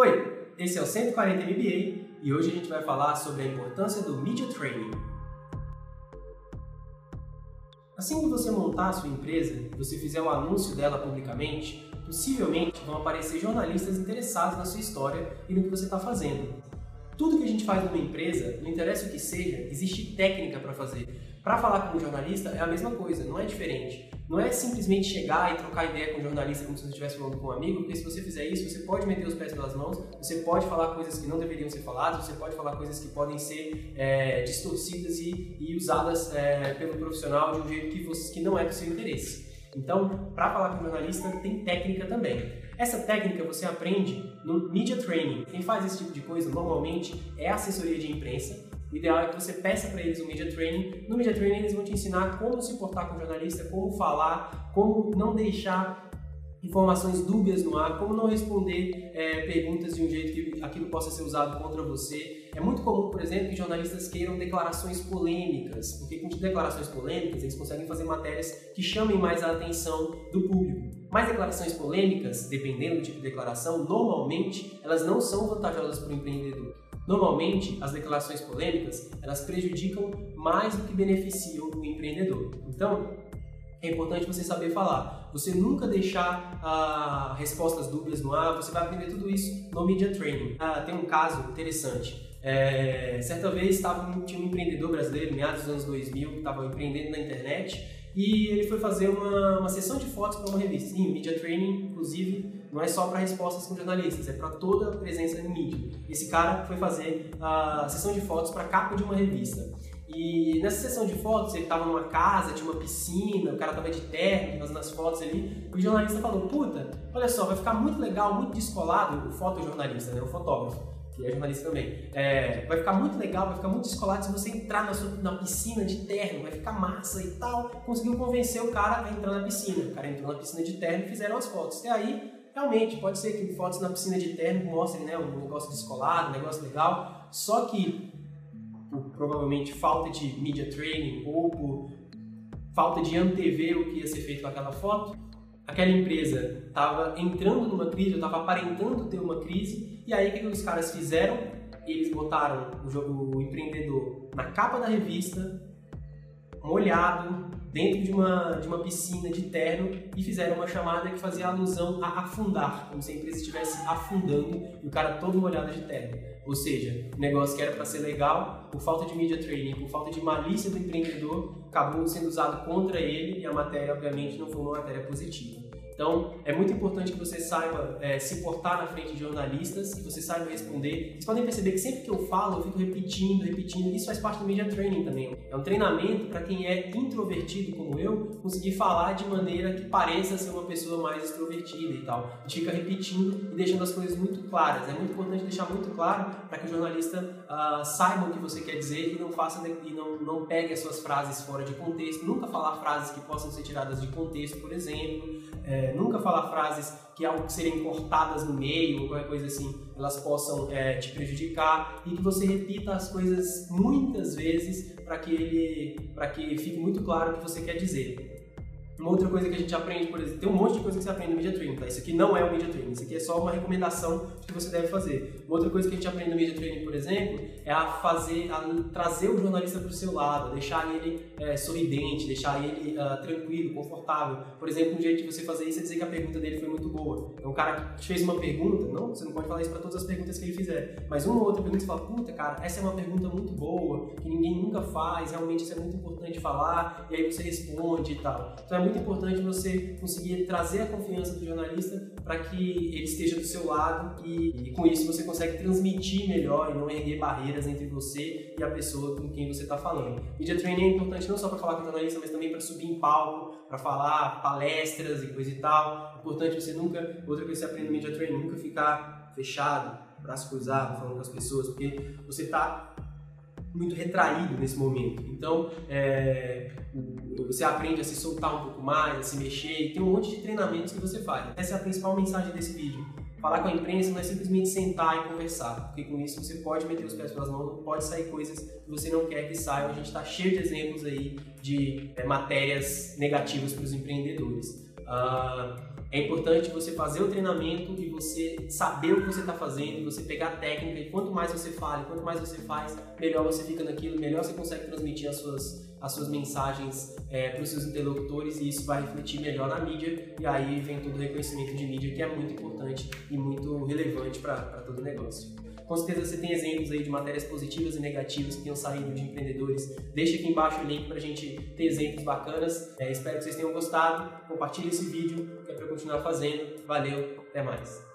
Oi, esse é o 140 MBA e hoje a gente vai falar sobre a importância do Media Training. Assim que você montar a sua empresa e você fizer o anúncio dela publicamente, possivelmente vão aparecer jornalistas interessados na sua história e no que você está fazendo. Tudo que a gente faz numa empresa, não interessa o que seja, existe técnica para fazer. Para falar com um jornalista é a mesma coisa, não é diferente. Não é simplesmente chegar e trocar ideia com um jornalista como se você estivesse falando com um amigo, porque se você fizer isso, você pode meter os pés pelas mãos, você pode falar coisas que não deveriam ser faladas, você pode falar coisas que podem ser é, distorcidas e, e usadas é, pelo profissional de um jeito que, você, que não é do seu interesse. Então, para falar com um jornalista, tem técnica também. Essa técnica você aprende no Media Training. Quem faz esse tipo de coisa normalmente é a assessoria de imprensa, o ideal é que você peça para eles um media training. No media training eles vão te ensinar como se portar com o jornalista, como falar, como não deixar informações dúbias no ar, como não responder é, perguntas de um jeito que aquilo possa ser usado contra você. É muito comum, por exemplo, que jornalistas queiram declarações polêmicas, porque com declarações polêmicas eles conseguem fazer matérias que chamem mais a atenção do público. Mas declarações polêmicas, dependendo do tipo de declaração, normalmente elas não são vantajosas para o empreendedor. Normalmente, as declarações polêmicas, elas prejudicam mais do que beneficiam o empreendedor. Então, é importante você saber falar. Você nunca deixar ah, respostas dúbias no ar, você vai aprender tudo isso no Media Training. Ah, tem um caso interessante. É, certa vez tava, tinha um empreendedor brasileiro, meados dos anos 2000, que estava empreendendo na internet e ele foi fazer uma, uma sessão de fotos para uma revista. Sim, Media Training, inclusive, não é só para respostas com jornalistas, é para toda a presença em mídia. Esse cara foi fazer a sessão de fotos para a capa de uma revista. E nessa sessão de fotos, ele estava numa casa, tinha uma piscina, o cara estava de terno, fazendo as fotos ali. O jornalista falou: Puta, olha só, vai ficar muito legal, muito descolado, o fotojornalista, né, o fotógrafo que é jornalista também, é, vai ficar muito legal, vai ficar muito descolado se você entrar na, sua, na piscina de terno, vai ficar massa e tal. Conseguiu convencer o cara a entrar na piscina. O cara entrou na piscina de terno e fizeram as fotos. E aí, realmente, pode ser que fotos na piscina de terno mostrem né, um negócio descolado, um negócio legal. Só que, por provavelmente falta de media training ou por falta de antever o que ia ser feito com aquela foto, aquela empresa estava entrando numa crise, estava aparentando ter uma crise, e aí o que, os caras fizeram? Eles botaram o, jogo, o empreendedor na capa da revista, molhado, dentro de uma, de uma piscina de terno e fizeram uma chamada que fazia alusão a afundar, como se a empresa estivesse afundando e o cara todo molhado de terno. Ou seja, o negócio que era para ser legal, por falta de media training, por falta de malícia do empreendedor, acabou sendo usado contra ele e a matéria, obviamente, não foi uma matéria positiva. Então, é muito importante que você saiba é, se portar na frente de jornalistas, que você saiba responder. Vocês podem perceber que sempre que eu falo, eu fico repetindo, repetindo. Isso faz parte do media training também. É um treinamento para quem é introvertido como eu, conseguir falar de maneira que pareça ser uma pessoa mais extrovertida e tal. A gente fica repetindo e deixando as coisas muito claras. É muito importante deixar muito claro para que o jornalista uh, saiba o que você quer dizer e não faça e não, não pegue as suas frases fora de contexto. Nunca falar frases que possam ser tiradas de contexto, por exemplo. É, nunca falar frases que ao serem cortadas no meio ou qualquer coisa assim, elas possam é, te prejudicar e que você repita as coisas muitas vezes para que ele, para que fique muito claro o que você quer dizer. Uma outra coisa que a gente aprende, por exemplo, tem um monte de coisa que você aprende no Media Training, tá? Isso aqui não é o Media Training, isso aqui é só uma recomendação que você deve fazer. Uma outra coisa que a gente aprende no Media Training, por exemplo, é a fazer, a trazer o jornalista para o seu lado, deixar ele é, sorridente, deixar ele uh, tranquilo, confortável. Por exemplo, um jeito de você fazer isso é dizer que a pergunta dele foi muito boa. Então, o cara te fez uma pergunta, não, você não pode falar isso para todas as perguntas que ele fizer, mas uma ou outra pergunta você fala, puta, cara, essa é uma pergunta muito boa, que ninguém nunca faz, realmente isso é muito importante falar, e aí você responde e tal. Então, é muito importante você conseguir trazer a confiança do jornalista para que ele esteja do seu lado e, e, com isso você consegue transmitir melhor e não erguer barreiras entre você e a pessoa com quem você está falando. Media training é importante não só para falar com o jornalista, mas também para subir em palco, para falar palestras e coisa e tal. É importante você nunca, outra coisa que você aprende no media training, nunca ficar fechado, braço cruzado, falando com as pessoas, porque você está muito retraído nesse momento. Então, é, você aprende a se soltar um pouco mais, a se mexer, e tem um monte de treinamentos que você faz. Essa é a principal mensagem desse vídeo. Falar com a imprensa não é simplesmente sentar e conversar, porque com isso você pode meter os pés pelas mãos, pode sair coisas que você não quer que saiam. A gente está cheio de exemplos aí de é, matérias negativas para os empreendedores. Uh, É importante você fazer o treinamento e você saber o que você está fazendo, você pegar a técnica e quanto mais você fala, quanto mais você faz, melhor você fica naquilo, melhor você consegue transmitir as suas, as suas mensagens é, para os seus interlocutores e isso vai refletir melhor na mídia e aí vem todo o reconhecimento de mídia que é muito importante e muito relevante para todo o negócio. Com certeza você tem exemplos aí de matérias positivas e negativas que tenham saído de empreendedores. Deixa aqui embaixo o link para a gente ter exemplos bacanas. É, espero que vocês tenham gostado. Compartilhe esse vídeo, que é para continuar fazendo. Valeu, até mais.